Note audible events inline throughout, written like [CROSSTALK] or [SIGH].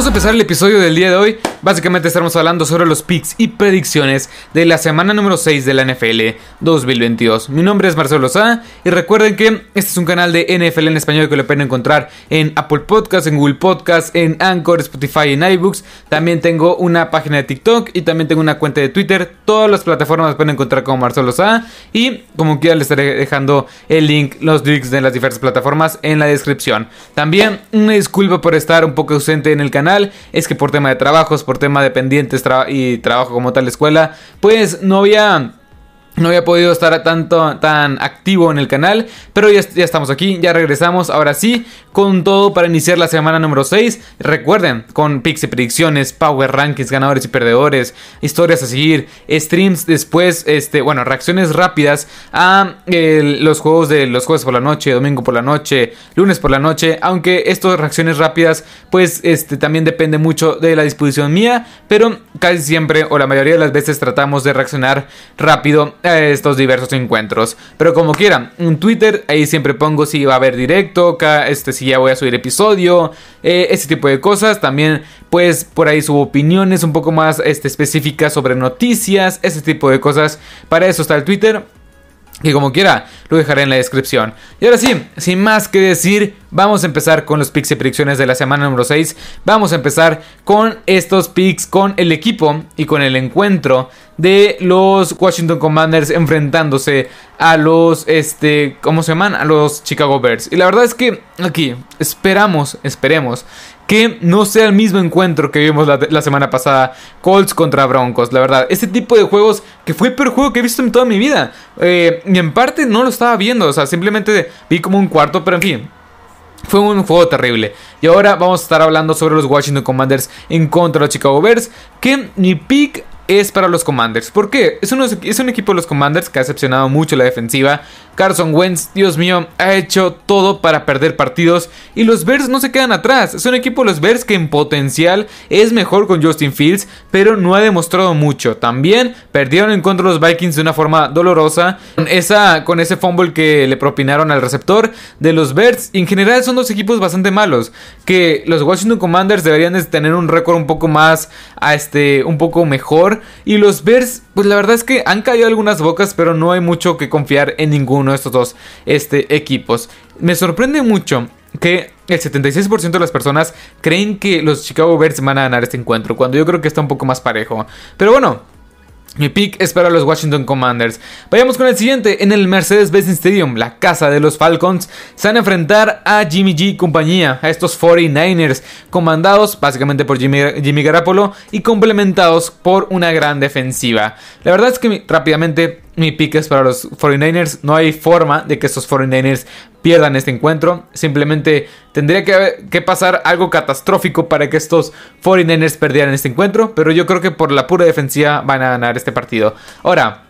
Vamos a empezar el episodio del día de hoy. Básicamente estaremos hablando sobre los picks y predicciones de la semana número 6 de la NFL 2022. Mi nombre es Marcelo Sá y recuerden que este es un canal de NFL en español que lo pueden encontrar en Apple Podcasts, en Google Podcasts, en Anchor, Spotify y en iBooks. También tengo una página de TikTok y también tengo una cuenta de Twitter. Todas las plataformas las pueden encontrar como Marcelo Sá y como quiera les estaré dejando el link, los links de las diferentes plataformas en la descripción. También una disculpa por estar un poco ausente en el canal es que por tema de trabajos, por tema de pendientes y trabajo como tal escuela, pues no había no había podido estar tanto tan activo en el canal, pero ya, estamos aquí, ya regresamos, ahora sí, con todo para iniciar la semana número 6. Recuerden, con y predicciones, power rankings, ganadores y perdedores, historias a seguir, streams después, este, bueno, reacciones rápidas a los juegos de los jueves por la noche, domingo por la noche, lunes por la noche, aunque estas reacciones rápidas, pues este también depende mucho de la disposición mía, pero casi siempre o la mayoría de las veces tratamos de reaccionar rápido estos diversos encuentros. Pero como quieran, en Twitter ahí siempre pongo si va a haber directo, este, si ya voy a subir episodio, eh, ese tipo de cosas. También pues por ahí subo opiniones un poco más este, específicas sobre noticias, ese tipo de cosas. Para eso está el Twitter. Y como quiera, lo dejaré en la descripción. Y ahora sí, sin más que decir, vamos a empezar con los picks y predicciones de la semana número 6. Vamos a empezar con estos picks, con el equipo y con el encuentro de los Washington Commanders enfrentándose a los, este, ¿cómo se llaman? A los Chicago Bears. Y la verdad es que aquí esperamos, esperemos que no sea el mismo encuentro que vimos la, semana pasada, Colts contra Broncos, la verdad. Este tipo de juegos que fue el peor juego que he visto en toda mi vida. Eh, y en parte no lo estaba viendo, o sea, simplemente vi como un cuarto, pero en fin. Fue un juego terrible. Y ahora vamos a estar hablando sobre los Washington Commanders en contra de los Chicago Bears. Que mi pick es para los Commanders. ¿Por qué? Es, es un equipo de los Commanders que ha decepcionado mucho la defensiva. Carson Wentz, Dios mío, ha hecho todo para perder partidos. Y los Bears no se quedan atrás. Es un equipo los Bears que en potencial es mejor con Justin Fields, pero no ha demostrado mucho. También perdieron en contra de los Vikings de una forma dolorosa. Con, esa, con ese fumble que le propinaron al receptor de los Bears. en general son dos equipos bastante malos. Que los Washington Commanders deberían de tener un récord un poco más, este, un poco mejor y los Bears, pues la verdad es que han caído algunas bocas, pero no hay mucho que confiar en ninguno de estos dos este, equipos. Me sorprende mucho que el 76% de las personas creen que los Chicago Bears van a ganar este encuentro, cuando yo creo que está un poco más parejo. Pero bueno, mi pick es para los Washington Commanders. Vayamos con el siguiente. En el Mercedes-Benz Stadium, la casa de los Falcons, se van a enfrentar a Jimmy G y compañía, a estos 49ers, comandados básicamente por Jimmy, Jimmy Garapolo y complementados por una gran defensiva. La verdad es que rápidamente mi pick es para los 49ers. No hay forma de que estos 49ers pierdan este encuentro. Simplemente tendría que, que, pasar algo catastrófico para que estos 49ers perdieran este encuentro. Pero yo creo que por la pura defensiva van a ganar este partido. Ahora,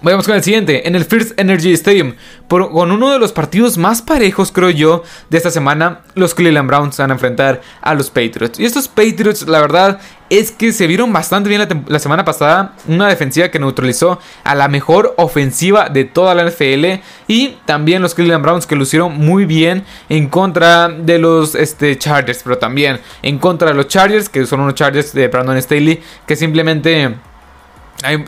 Vamos con el siguiente, en el First Energy Stadium, con uno de los partidos más parejos, creo yo, de esta semana, los Cleveland Browns van a enfrentar a los Patriots. Y estos Patriots, la verdad, es que se vieron bastante bien la, la, semana pasada, una defensiva que neutralizó a la mejor ofensiva de toda la NFL, y también los Cleveland Browns que lucieron muy bien en contra de los este, Chargers, pero también en contra de los Chargers, que son unos Chargers de Brandon Staley, que simplemente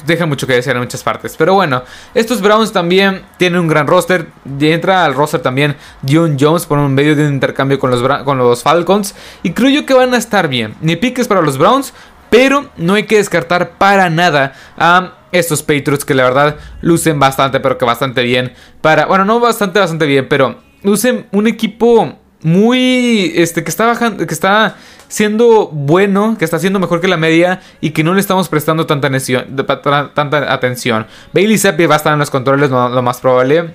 deja mucho que decir en muchas partes. Pero bueno, estos Browns también tienen un gran roster. Entra al roster también Dion Jones por un medio de un intercambio con los, con los Falcons. Y creo yo que van a estar bien. Ni piques para los Browns. Pero no hay que descartar para nada a estos Patriots que la verdad lucen bastante, pero que bastante bien. Para, bueno, no bastante, bastante bien, pero lucen un equipo muy, este, que está bajando, que está siendo bueno, que está siendo mejor que la media y que no le estamos prestando tanta, atención. Bailey Zappi va a estar en los controles, lo, más probable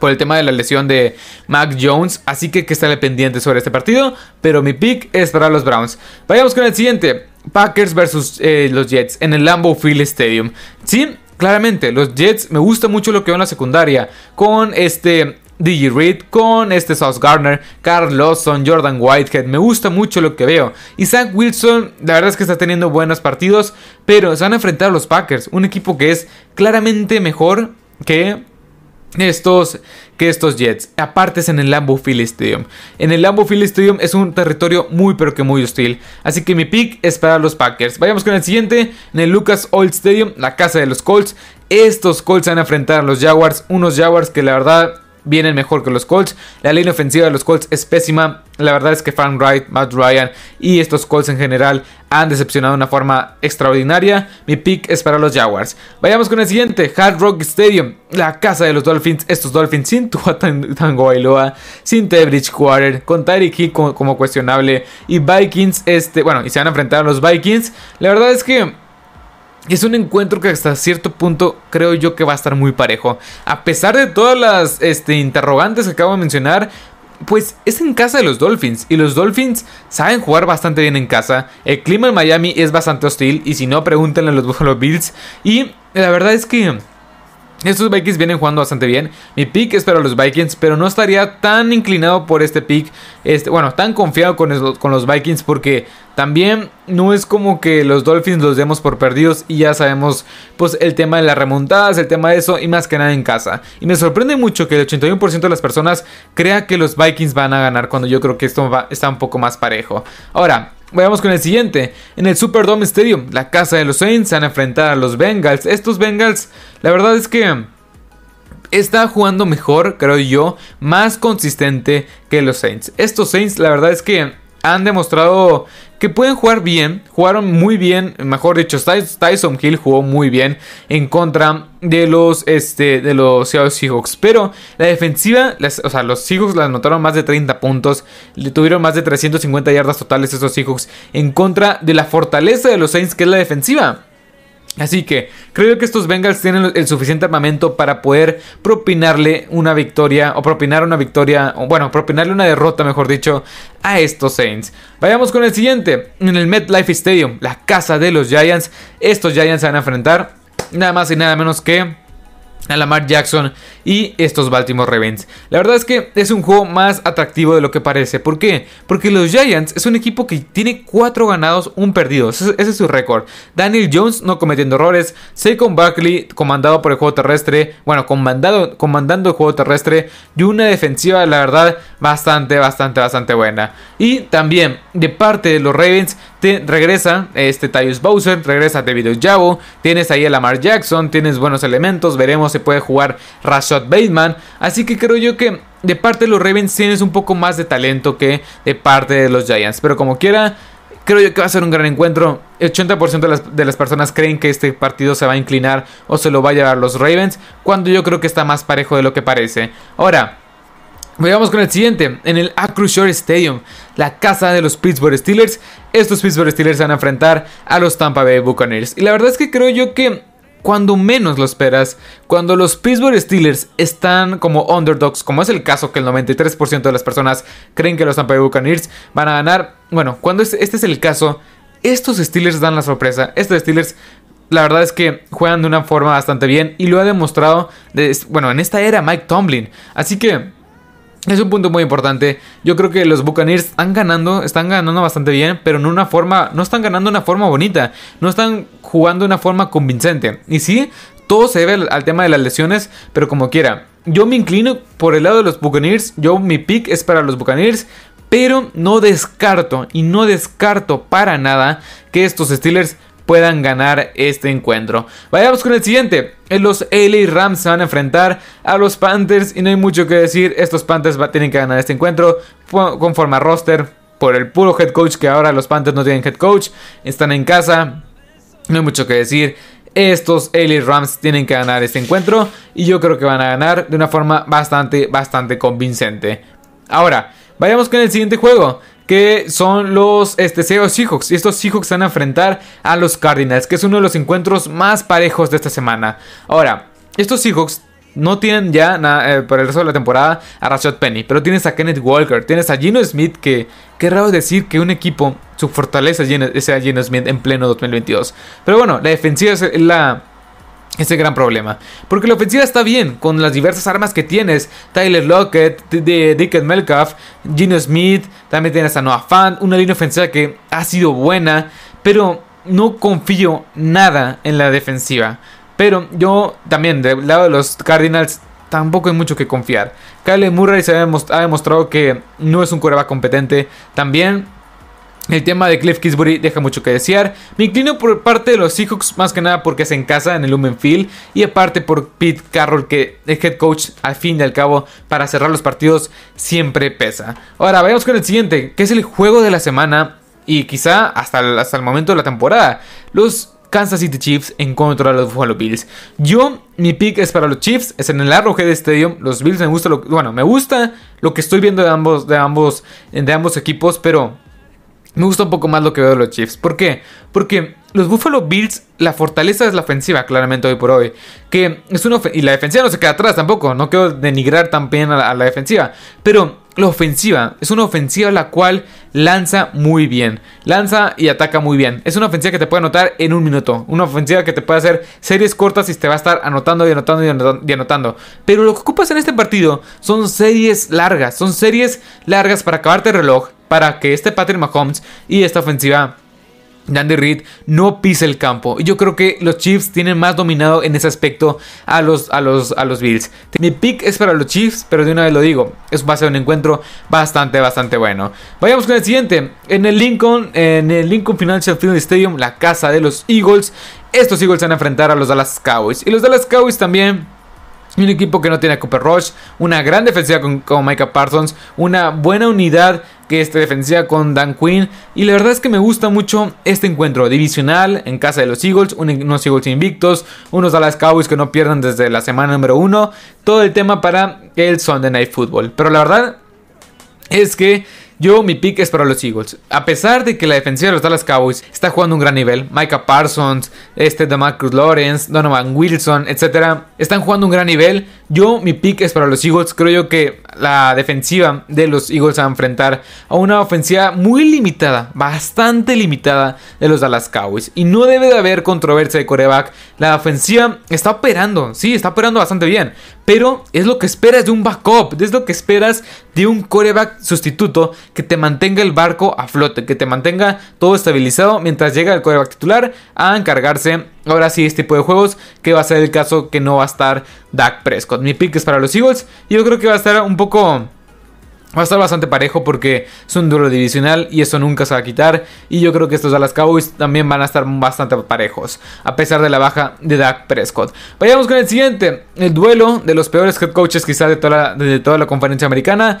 por el tema de la lesión de Mac Jones. Así que que estaré pendiente sobre este partido. Pero mi pick es para los Browns. Vayamos con el siguiente. Packers versus eh, los Jets en el Lambeau Field Stadium. Sí, claramente, los Jets me gusta mucho lo que veo en la secundaria. Con este DJ Reed con este Sauce Gardner, Carl Lawson, Jordan Whitehead. Me gusta mucho lo que veo. Y Zach Wilson, la verdad es que está teniendo buenos partidos, pero se van a enfrentar los Packers, un equipo que es claramente mejor que estos que estos Jets. Aparte es en el Lambeau Field Stadium. En el Lambeau Field Stadium es un territorio muy pero que muy hostil. Así que mi pick es para los Packers. Vayamos con el siguiente. En el Lucas Oil Stadium, la casa de los Colts. Estos Colts van a enfrentar a los Jaguars. Unos Jaguars que la verdad vienen mejor que los Colts. La línea ofensiva de los Colts es pésima. La verdad es que Frank Wright, Matt Ryan y estos Colts en general han decepcionado de una forma extraordinaria. Mi pick es para los Jaguars. Vayamos con el siguiente: Hard Rock Stadium, la casa de los Dolphins. Estos Dolphins sin [LAUGHS] Tua Tango Bailoa, sin Ted Bridgewater, con Tyreek Hill como, como cuestionable y Vikings. Este, bueno, y se van a enfrentar a los Vikings. La verdad es que es un encuentro que hasta cierto punto creo yo que va a estar muy parejo. A pesar de todas las este, interrogantes que acabo de mencionar, pues es en casa de los Dolphins. Y los Dolphins saben jugar bastante bien en casa. El clima en Miami es bastante hostil. Y si no, pregúntenle a los Buffalo Bills. Y la verdad es que estos Vikings vienen jugando bastante bien. Mi pick es para los Vikings, pero no estaría tan inclinado por este pick. Este, bueno, tan confiado con, los Vikings porque también no es como que los Dolphins los demos por perdidos y ya sabemos pues el tema de las remontadas, el tema de eso y más que nada en casa. Y me sorprende mucho que el 81% de las personas crea que los Vikings van a ganar cuando yo creo que esto está un poco más parejo. Ahora, Vayamos con el siguiente. En el Superdome Stadium, la casa de los Saints se van a enfrentar a los Bengals. Estos Bengals, la verdad es que está jugando mejor, creo yo, más consistente que los Saints. Estos Saints, la verdad es que han demostrado que pueden jugar bien, jugaron muy bien, mejor dicho, Tyson Hill jugó muy bien en contra de los, este, de los Seahawks, pero la defensiva, o sea, los Seahawks la anotaron más de 30 puntos, le tuvieron más de 350 yardas totales esos Seahawks en contra de la fortaleza de los Saints que es la defensiva. Así que creo que estos Bengals tienen el suficiente armamento para poder propinarle una victoria o propinar una victoria, o bueno, propinarle una derrota, mejor dicho, a estos Saints. Vayamos con el siguiente, en el MetLife Stadium, la casa de los Giants. Estos Giants se van a enfrentar nada más y nada menos que a Lamar Jackson y estos Baltimore Ravens. La verdad es que es un juego más atractivo de lo que parece. ¿Por qué? Porque los Giants es un equipo que tiene 4 ganados, un perdido. Ese, es su récord. Daniel Jones no cometiendo errores. Saquon Buckley comandado por el juego terrestre. Bueno, comandado, comandando el juego terrestre. Y una defensiva, la verdad, bastante, bastante, bastante buena. Y también de parte de los Ravens regresa este Tyus Bowser, regresa David Ojabo, tienes ahí a Lamar Jackson, tienes buenos elementos, veremos si puede jugar Rashad Bateman, así que creo yo que de parte de los Ravens tienes un poco más de talento que de parte de los Giants, pero como quiera, creo yo que va a ser un gran encuentro. El 80% de las, de las, personas creen que este partido se va a inclinar o se lo va a llevar los Ravens, cuando yo creo que está más parejo de lo que parece. Ahora, Vayamos con el siguiente, en el Acrisure Stadium, la casa de los Pittsburgh Steelers. Estos Pittsburgh Steelers van a enfrentar a los Tampa Bay Buccaneers. Y la verdad es que creo yo que cuando menos lo esperas, cuando los Pittsburgh Steelers están como underdogs, como es el caso que el 93% de las personas creen que los Tampa Bay Buccaneers van a ganar, bueno, cuando este es el caso, estos Steelers dan la sorpresa. Estos Steelers la verdad es que juegan de una forma bastante bien y lo ha demostrado, bueno, en esta era Mike Tomlin. Así que es un punto muy importante. Yo creo que los Buccaneers están ganando, están ganando bastante bien, pero en una forma, no están ganando de una forma bonita, no están jugando de una forma convincente. Y sí, todo se debe al, tema de las lesiones, pero como quiera. Yo me inclino por el lado de los Buccaneers, yo mi pick es para los Buccaneers, pero no descarto y no descarto para nada que estos Steelers puedan ganar este encuentro. Vayamos con el siguiente. Los LA Rams se van a enfrentar a los Panthers y no hay mucho que decir. Estos Panthers tienen que ganar este encuentro conforme a roster por el puro head coach que ahora los Panthers no tienen head coach. Están en casa. No hay mucho que decir. Estos LA Rams tienen que ganar este encuentro y yo creo que van a ganar de una forma bastante, bastante convincente. Ahora, vayamos con el siguiente juego que son los este, Seahawks. Y estos Seahawks van a enfrentar a los Cardinals, que es uno de los encuentros más parejos de esta semana. Ahora, estos Seahawks no tienen ya eh, por el resto de la temporada a Rashad Penny, pero tienes a Kenneth Walker, tienes a Gino Smith, que qué raro decir que un equipo, su fortaleza sea Gino Smith en pleno 2022. Pero bueno, la defensiva es la ese gran problema. Porque la ofensiva está bien con las diversas armas que tienes. Tyler Lockett, Dickett Melcalf, Gino Smith, también tienes a Noah Fan, una línea ofensiva que ha sido buena, pero no confío nada en la defensiva. Pero yo también, del lado de los Cardinals, tampoco hay mucho que confiar. Kyle Murray se ha demostrado que no es un coreback competente. También el tema de Cliff Kisbury deja mucho que desear. Me inclino por parte de los Seahawks más que nada porque es en casa en el Lumen Field y aparte por Pete Carroll que el head coach al fin y al cabo para cerrar los partidos siempre pesa. Ahora vayamos con el siguiente que es el juego de la semana y quizá hasta el, hasta el momento de la temporada. Los Kansas City Chiefs en contra de los Buffalo Bills. Yo, mi pick es para los Chiefs, es en el Arrowhead Stadium. Los Bills me gusta lo, bueno, me gusta lo que estoy viendo de ambos, de ambos, de ambos equipos, pero me gusta un poco más lo que veo de los Chiefs. ¿Por qué? Porque los Buffalo Bills, la fortaleza es la ofensiva, claramente hoy por hoy. Que es una y la defensiva no se queda atrás tampoco. No quiero denigrar también a la, defensiva. Pero la ofensiva es una ofensiva la cual lanza muy bien. Lanza y ataca muy bien. Es una ofensiva que te puede anotar en un minuto. Una ofensiva que te puede hacer series cortas y te va a estar anotando y anotando y anotando. Pero lo que ocupas en este partido son series largas. Son series largas para acabarte el reloj para que este Patrick Mahomes y esta ofensiva Andy Reid no pise el campo. Yo creo que los Chiefs tienen más dominado en ese aspecto a los, a los, a los Bills. Mi pick es para los Chiefs, pero de una vez lo digo, es va a ser un encuentro bastante, bastante bueno. Vayamos con el siguiente. En el Lincoln, en el Lincoln Financial Field Stadium, la casa de los Eagles. Estos Eagles van a enfrentar a los Dallas Cowboys. Y los Dallas Cowboys también un equipo que no tiene a Cooper Rush, una gran defensiva con, con Micah Parsons, una buena unidad que es defensiva con Dan Quinn. Y la verdad es que me gusta mucho este encuentro divisional en casa de los Eagles, unos Eagles invictos, unos Dallas Cowboys que no pierdan desde la semana número uno. Todo el tema para el Sunday Night Football. Pero la verdad es que yo, mi pick es para los Eagles. A pesar de que la defensiva de los Dallas Cowboys está jugando un gran nivel, Micah Parsons, este Demarcus Lawrence, Donovan Wilson, etc., están jugando un gran nivel. Yo, mi pick es para los Eagles. Creo yo que la defensiva de los Eagles a enfrentar a una ofensiva muy limitada, bastante limitada de los Dallas Cowboys. Y no debe de haber controversia de coreback. La ofensiva está operando, sí, está operando bastante bien. Pero es lo que esperas de un backup, es lo que esperas de un coreback sustituto que te mantenga el barco a flote, que te mantenga todo estabilizado mientras llega el coreback titular a encargarse ahora sí este tipo de juegos, que va a ser el caso que no va a estar Dak Prescott. Mi pick es para los Eagles y yo creo que va a estar un poco Va a estar bastante parejo porque es un duelo divisional y eso nunca se va a quitar. Y yo creo que estos Dallas Cowboys también van a estar bastante parejos, a pesar de la baja de Dak Prescott. Vayamos con el siguiente: el duelo de los peores head coaches, quizás de toda de toda la conferencia americana.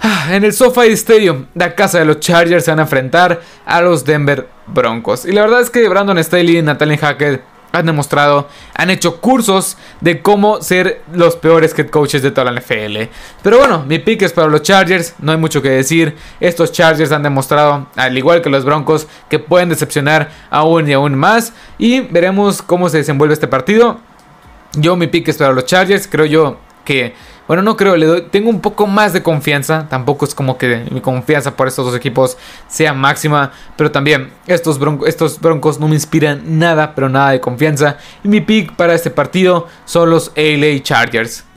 Ah, en el SoFi Stadium, la casa de los Chargers se van a enfrentar a los Denver Broncos. Y la verdad es que Brandon Staley y Natalie Hackett han demostrado, han hecho cursos de cómo ser los peores head coaches de toda la NFL. Pero bueno, mi pick es para los Chargers, no hay mucho que decir. Estos Chargers han demostrado, al igual que los Broncos, que pueden decepcionar aún y aún más. Y veremos cómo se desenvuelve este partido. Yo mi pick es para los Chargers, creo yo que bueno, no creo, le doy, tengo un poco más de confianza. Tampoco es como que mi confianza por estos dos equipos sea máxima. Pero también estos, estos broncos no me inspiran nada, pero nada de confianza. Y mi pick para este partido son los LA Chargers.